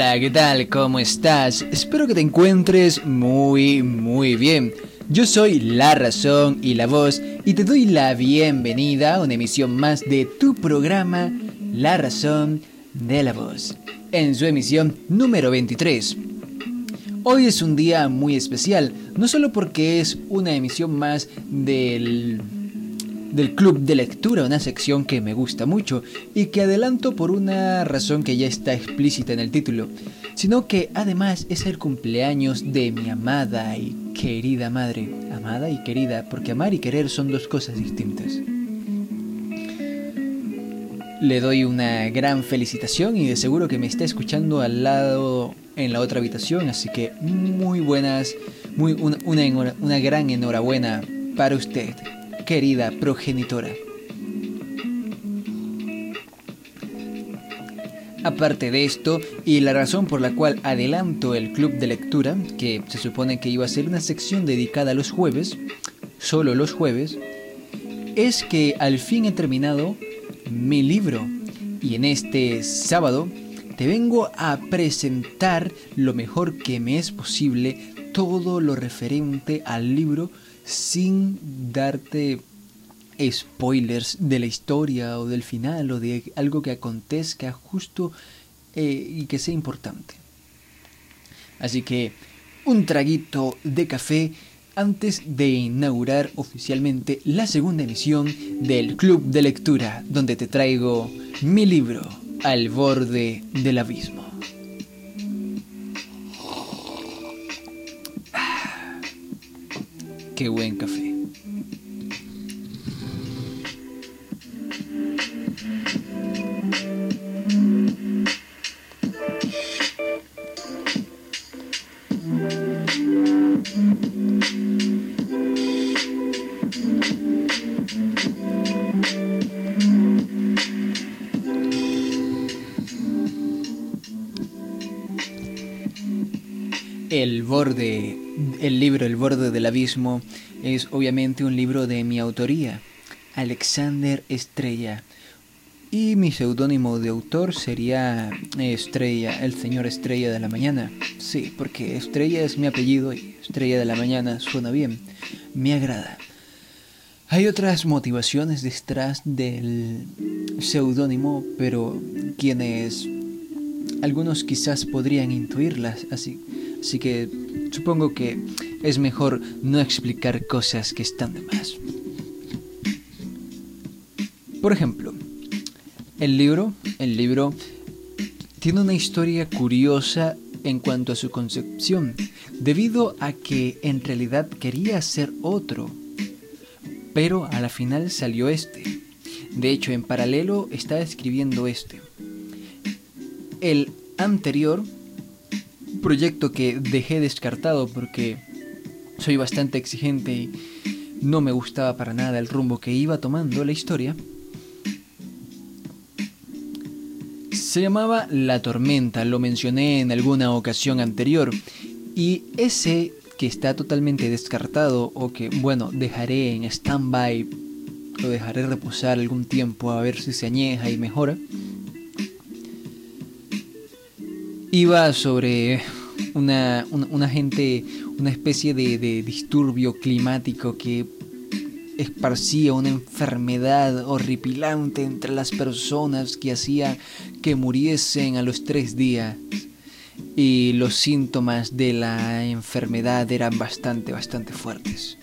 hola, ¿qué tal? ¿Cómo estás? Espero que te encuentres muy, muy bien. Yo soy La Razón y la Voz y te doy la bienvenida a una emisión más de tu programa La Razón de la Voz, en su emisión número 23. Hoy es un día muy especial, no solo porque es una emisión más del del club de lectura, una sección que me gusta mucho y que adelanto por una razón que ya está explícita en el título, sino que además es el cumpleaños de mi amada y querida madre. Amada y querida, porque amar y querer son dos cosas distintas. Le doy una gran felicitación y de seguro que me está escuchando al lado en la otra habitación, así que muy buenas, muy una, una, una gran enhorabuena para usted querida progenitora. Aparte de esto, y la razón por la cual adelanto el club de lectura, que se supone que iba a ser una sección dedicada a los jueves, solo los jueves, es que al fin he terminado mi libro y en este sábado te vengo a presentar lo mejor que me es posible todo lo referente al libro sin darte spoilers de la historia o del final o de algo que acontezca justo eh, y que sea importante. Así que un traguito de café antes de inaugurar oficialmente la segunda emisión del Club de Lectura, donde te traigo mi libro, Al borde del abismo. Qué buen café. El borde, el libro El borde del abismo es obviamente un libro de mi autoría, Alexander Estrella. Y mi seudónimo de autor sería Estrella, el señor Estrella de la Mañana. Sí, porque Estrella es mi apellido y Estrella de la Mañana suena bien, me agrada. Hay otras motivaciones detrás del seudónimo, pero quienes algunos quizás podrían intuirlas así Así que supongo que es mejor no explicar cosas que están de más. Por ejemplo, el libro, el libro tiene una historia curiosa en cuanto a su concepción, debido a que en realidad quería ser otro, pero a la final salió este. De hecho, en paralelo estaba escribiendo este. El anterior proyecto que dejé descartado porque soy bastante exigente y no me gustaba para nada el rumbo que iba tomando la historia. Se llamaba La Tormenta, lo mencioné en alguna ocasión anterior, y ese que está totalmente descartado o que, bueno, dejaré en stand-by, lo dejaré reposar algún tiempo a ver si se añeja y mejora, iba sobre una, una, gente, una especie de, de disturbio climático que esparcía una enfermedad horripilante entre las personas que hacía que muriesen a los tres días. Y los síntomas de la enfermedad eran bastante, bastante fuertes.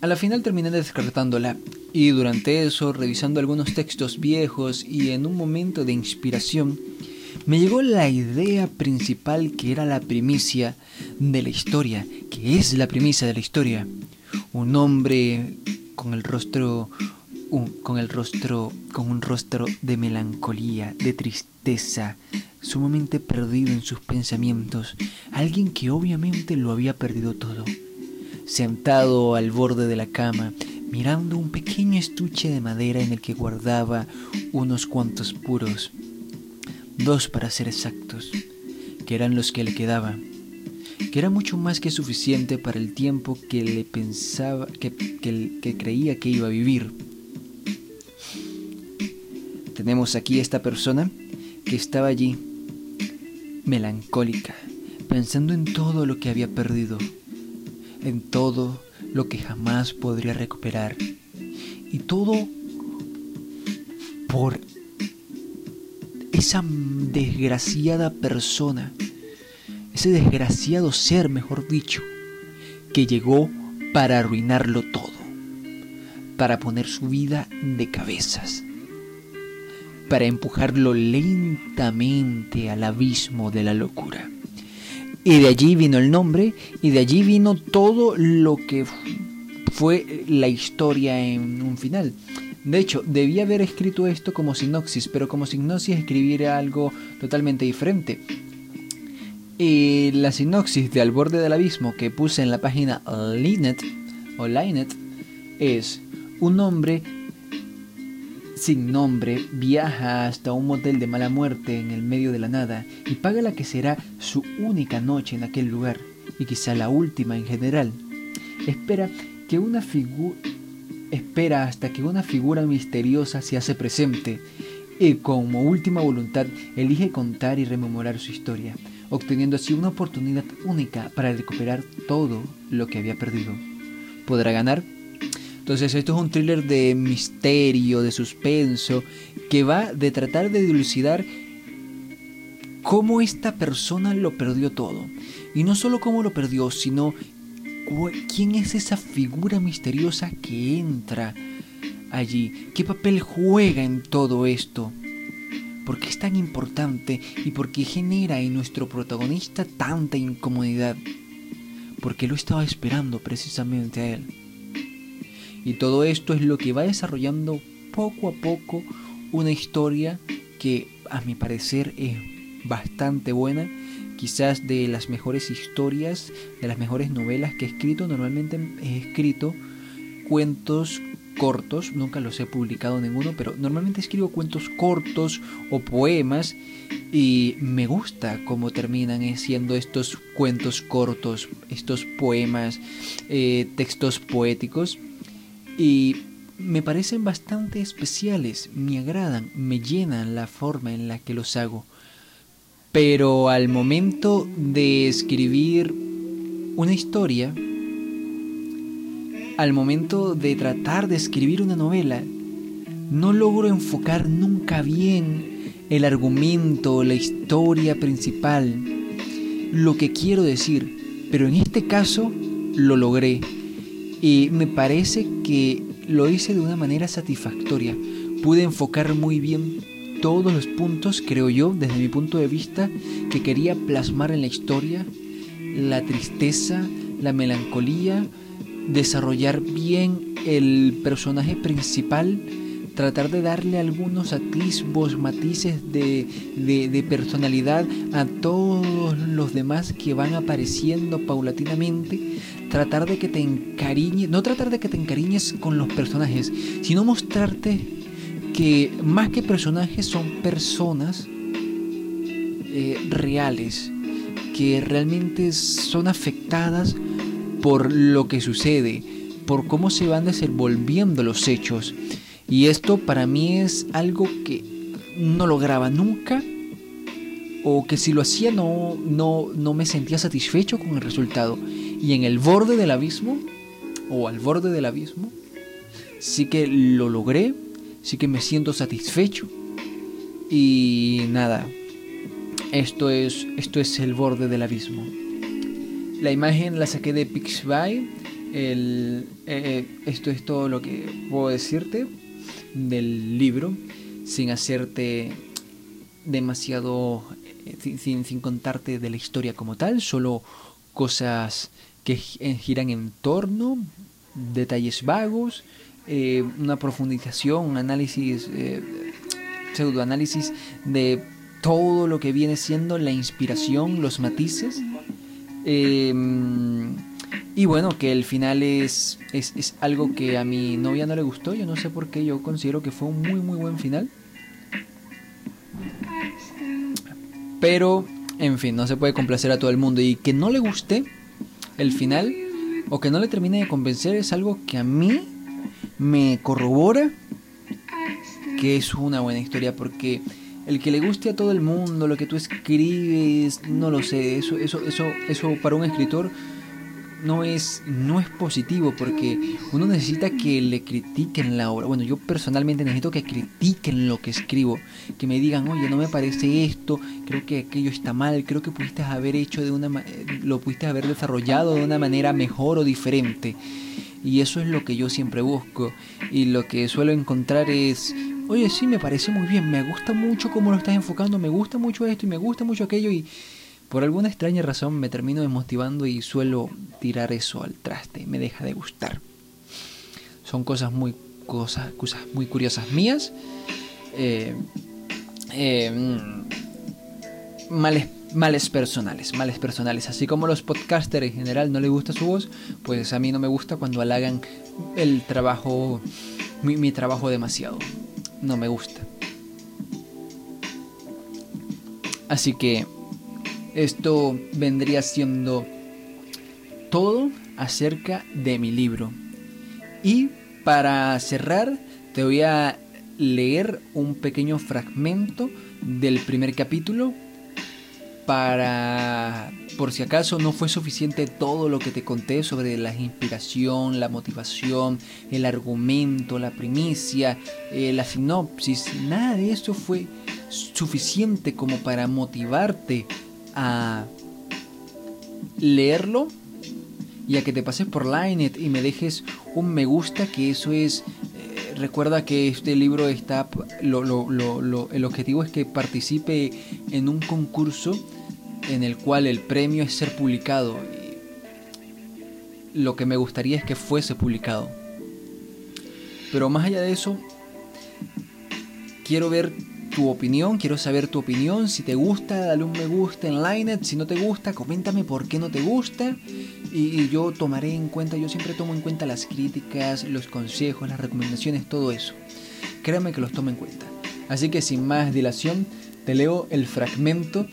A la final terminé descartándola y durante eso, revisando algunos textos viejos y en un momento de inspiración, me llegó la idea principal que era la primicia de la historia, que es la primicia de la historia. Un hombre con el rostro con el rostro con un rostro de melancolía, de tristeza, sumamente perdido en sus pensamientos, alguien que obviamente lo había perdido todo. Sentado al borde de la cama, mirando un pequeño estuche de madera en el que guardaba unos cuantos puros, dos para ser exactos, que eran los que le quedaban, que era mucho más que suficiente para el tiempo que le pensaba, que, que creía que iba a vivir. tenemos aquí esta persona que estaba allí, melancólica, pensando en todo lo que había perdido, en todo lo que jamás podría recuperar. Y todo por esa desgraciada persona, ese desgraciado ser, mejor dicho, que llegó para arruinarlo todo, para poner su vida de cabezas, para empujarlo lentamente al abismo de la locura. Y de allí vino el nombre y de allí vino todo lo que fue la historia en un final. De hecho, debía haber escrito esto como sinopsis, pero como sinopsis escribiera algo totalmente diferente. Y la sinopsis de Al borde del abismo que puse en la página Linet o Linet es un hombre sin nombre viaja hasta un motel de mala muerte en el medio de la nada y paga la que será su única noche en aquel lugar y quizá la última en general. Espera que una figura espera hasta que una figura misteriosa se hace presente y como última voluntad elige contar y rememorar su historia, obteniendo así una oportunidad única para recuperar todo lo que había perdido. ¿Podrá ganar? Entonces esto es un thriller de misterio, de suspenso, que va de tratar de dilucidar cómo esta persona lo perdió todo. Y no solo cómo lo perdió, sino quién es esa figura misteriosa que entra allí, qué papel juega en todo esto, por qué es tan importante y por qué genera en nuestro protagonista tanta incomodidad, porque lo estaba esperando precisamente a él. Y todo esto es lo que va desarrollando poco a poco una historia que a mi parecer es bastante buena quizás de las mejores historias, de las mejores novelas que he escrito. Normalmente he escrito cuentos cortos, nunca los he publicado ninguno, pero normalmente escribo cuentos cortos o poemas y me gusta cómo terminan siendo estos cuentos cortos, estos poemas, eh, textos poéticos y me parecen bastante especiales, me agradan, me llenan la forma en la que los hago. Pero al momento de escribir una historia, al momento de tratar de escribir una novela, no logro enfocar nunca bien el argumento, la historia principal, lo que quiero decir. Pero en este caso lo logré. Y me parece que lo hice de una manera satisfactoria. Pude enfocar muy bien todos los puntos, creo yo, desde mi punto de vista, que quería plasmar en la historia, la tristeza, la melancolía, desarrollar bien el personaje principal, tratar de darle algunos atisbos, matices de, de, personalidad a todos los demás que van apareciendo paulatinamente, tratar de que te encariñes, no tratar de que te encariñes con los personajes, sino mostrarte que más que personajes son personas eh, reales, que realmente son afectadas por lo que sucede, por cómo se van desenvolviendo los hechos. Y esto para mí es algo que no lograba nunca o que si lo hacía no, no, no me sentía satisfecho con el resultado. Y en el borde del abismo, o al borde del abismo, sí que lo logré sí que me siento satisfecho. Y nada, esto es, esto es el borde del abismo. La imagen la saqué de Pixby. El, eh, esto es todo lo que puedo decirte del libro, sin hacerte demasiado, eh, sin, sin contarte de la historia como tal, solo cosas que giran en torno, detalles vagos eh, una profundización, un análisis, eh, pseudoanálisis de todo lo que viene siendo la inspiración, los matices. Em, y bueno, que el final es, es, es, algo que a mi novia no le gustó. Yo no sé por qué, yo considero que fue un muy, muy buen final. Pero, en fin, no se puede complacer a todo el mundo. Y que no le guste el final o que no le termine de convencer es algo que a mí me corrobora que es una buena historia, porque el que le guste a todo el mundo, lo que tú escribes, no lo sé, eso, eso, eso, eso para un escritor no es, no es positivo porque uno necesita que le critiquen la obra. Bueno, yo personalmente necesito que critiquen lo que escribo, que me digan, oye, no me parece esto, creo que aquello está mal, creo que pudiste haber hecho de una lo pudiste haber desarrollado de una manera mejor o diferente. Y eso es lo que yo siempre busco. Y lo que suelo encontrar es, oye, sí, me parece muy bien, me gusta mucho cómo lo estás enfocando, me gusta mucho esto y me gusta mucho aquello y por alguna extraña razón me termino desmotivando y suelo tirar eso al traste, me deja de gustar. Son cosas muy, cosas, cosas muy curiosas mías. Eh, eh, mm, males, males personales, males personales. Así como los podcasters en general no les gusta su voz, pues a mí no me gusta cuando halagan el trabajo, mi trabajo demasiado. No me gusta. Así que esto vendría siendo todo acerca de mi libro. Y para cerrar, te voy a leer un pequeño fragmento del primer capítulo para, por si acaso no fue suficiente todo lo que te conté sobre la inspiración, la motivación, el argumento, la primicia, eh, la sinopsis, nada de eso fue suficiente como para motivarte a leerlo y a que te pases por Linet y me dejes un me gusta, que eso es... Eh, recuerda que este libro está... El objetivo es que participe en un concurso en el cual el premio es ser publicado. Lo que me gustaría es que fuese publicado. Pero más allá de eso, quiero ver tu opinión, quiero saber tu opinión. Si te gusta, dale un me gusta en Linet. Si no te gusta, coméntame por qué no te gusta. Y, yo tomaré en cuenta, yo siempre tomo en cuenta las críticas, los consejos, las recomendaciones, todo eso. Créame que los tomo en cuenta. Así que sin más dilación, te leo el fragmento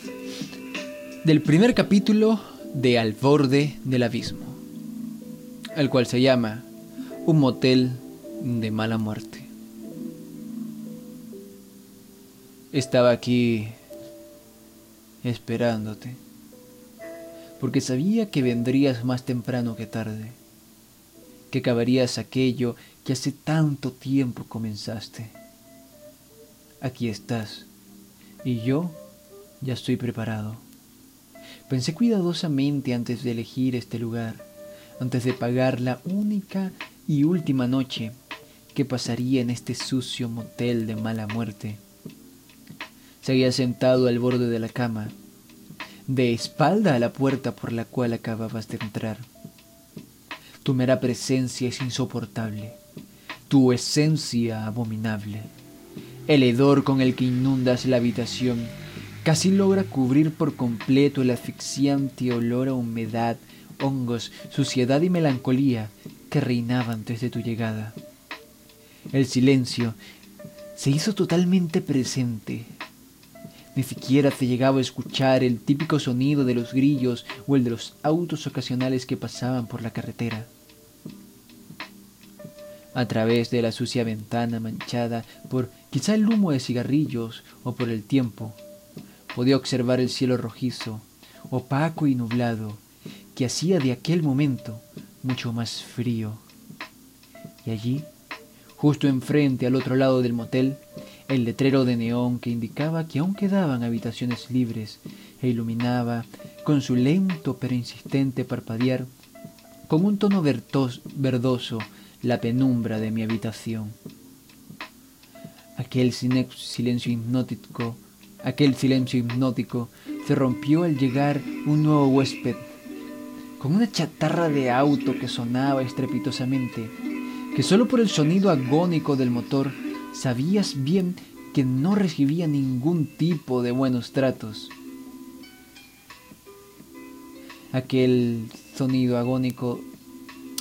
del primer capítulo de Al borde del abismo, el cual se llama Un motel de mala muerte. Estaba aquí esperándote, porque sabía que vendrías más temprano que tarde, que acabarías aquello que hace tanto tiempo comenzaste. Aquí estás, y yo ya estoy preparado. Pensé cuidadosamente antes de elegir este lugar, antes de pagar la única y última noche que pasaría en este sucio motel de mala muerte Seguía sentado al borde de la cama, de espalda a la puerta por la cual acababas de entrar. Tu mera presencia es insoportable, tu esencia abominable. El hedor con el que inundas la habitación casi logra cubrir por completo el asfixiante olor a humedad, hongos, suciedad y melancolía que reinaba antes de tu llegada. El silencio se hizo totalmente presente ni siquiera se llegaba a escuchar el típico sonido de los grillos o el de los autos ocasionales que pasaban por la carretera. A través de la sucia ventana manchada por quizá el humo de cigarrillos o por el tiempo, podía observar el cielo rojizo, opaco y nublado, que hacía de aquel momento mucho más frío. Y allí, justo enfrente al otro lado del motel, el letrero de neón que indicaba que aún quedaban habitaciones libres e iluminaba con su lento pero insistente parpadear con un tono verdoso la penumbra de mi habitación. Aquel silencio hipnótico, aquel silencio hipnótico se rompió al llegar un nuevo huésped, con una chatarra de auto que sonaba estrepitosamente, que solo por el sonido agónico del motor sabías bien que no recibía ningún tipo de buenos tratos. Aquel sonido agónico,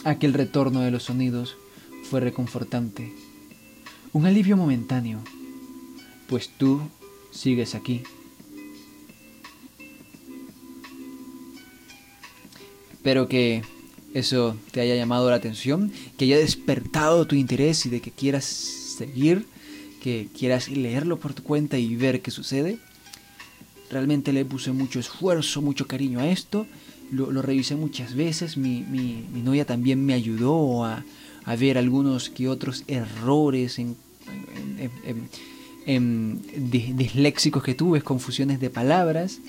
aquel retorno de los sonidos fue reconfortante. Un alivio momentáneo, pues tú sigues aquí. Espero que eso te haya llamado la atención, que haya despertado tu interés y de que quieras seguir, que quieras leerlo por tu cuenta y ver qué sucede. Realmente le puse mucho esfuerzo, mucho cariño a esto. Lo, revisé muchas veces. Mi, mi, novia también me ayudó a, a, ver algunos que otros errores en, disléxicos que tuve, confusiones de palabras.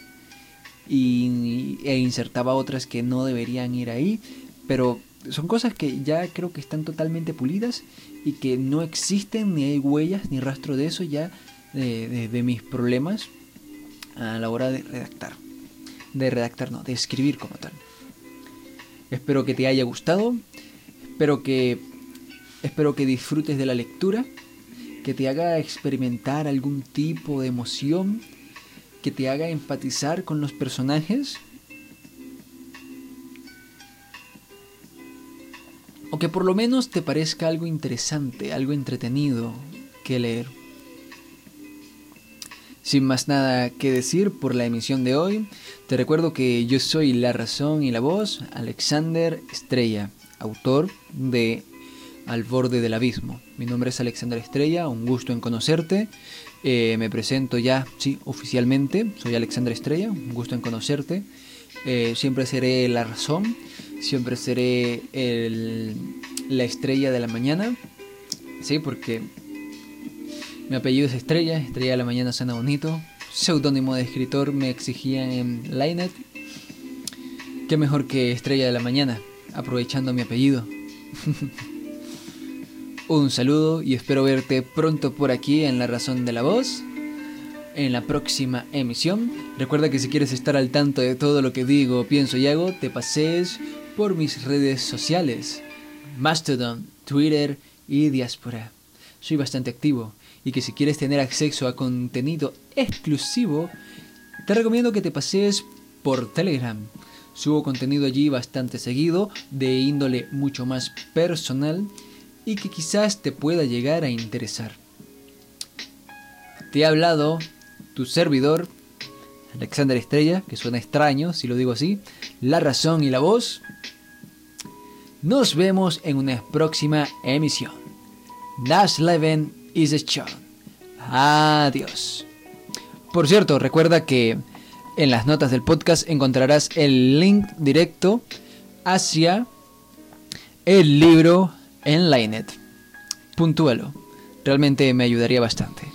Y, e insertaba otras que no deberían ir ahí. Pero son cosas que ya creo que están totalmente pulidas y que no existen ni hay huellas ni rastro de eso ya de, mis problemas a la hora de redactar. De redactar, no, de escribir como tal. Espero que te haya gustado. Espero que espero que disfrutes de la lectura, que te haga experimentar algún tipo de emoción, que te haga empatizar con los personajes. Que por lo menos te parezca algo interesante, algo entretenido que leer. Sin más nada que decir por la emisión de hoy, te recuerdo que yo soy la razón y la voz, Alexander Estrella, autor de Al borde del abismo. Mi nombre es Alexander Estrella, un gusto en conocerte. Eh, me presento ya, sí, oficialmente. Soy Alexander Estrella, un gusto en conocerte. Eh, siempre seré la razón, siempre seré la estrella de la mañana. Sí, porque mi apellido es Estrella, Estrella de la Mañana suena bonito. Seudónimo de escritor me exigían en Linet. Qué mejor que Estrella de la Mañana, aprovechando mi apellido. Un saludo y espero verte pronto por aquí en La Razón de la Voz. En la próxima emisión. Recuerda que si quieres estar al tanto de todo lo que digo, pienso y hago, te pases por mis redes sociales. Mastodon, Twitter y Diaspora. Soy bastante activo y que si quieres tener acceso a contenido exclusivo, te recomiendo que te pases por Telegram. Subo contenido allí bastante seguido, de índole mucho más personal y que quizás te pueda llegar a interesar. Te he hablado tu servidor, Alexander Estrella, que suena extraño si lo digo así, la razón y la voz. Nos vemos en una próxima emisión. Das Leven is a Adiós. Por cierto, recuerda que en las notas del podcast encontrarás el link directo hacia el libro en Linet. Puntúalo. Realmente me ayudaría bastante.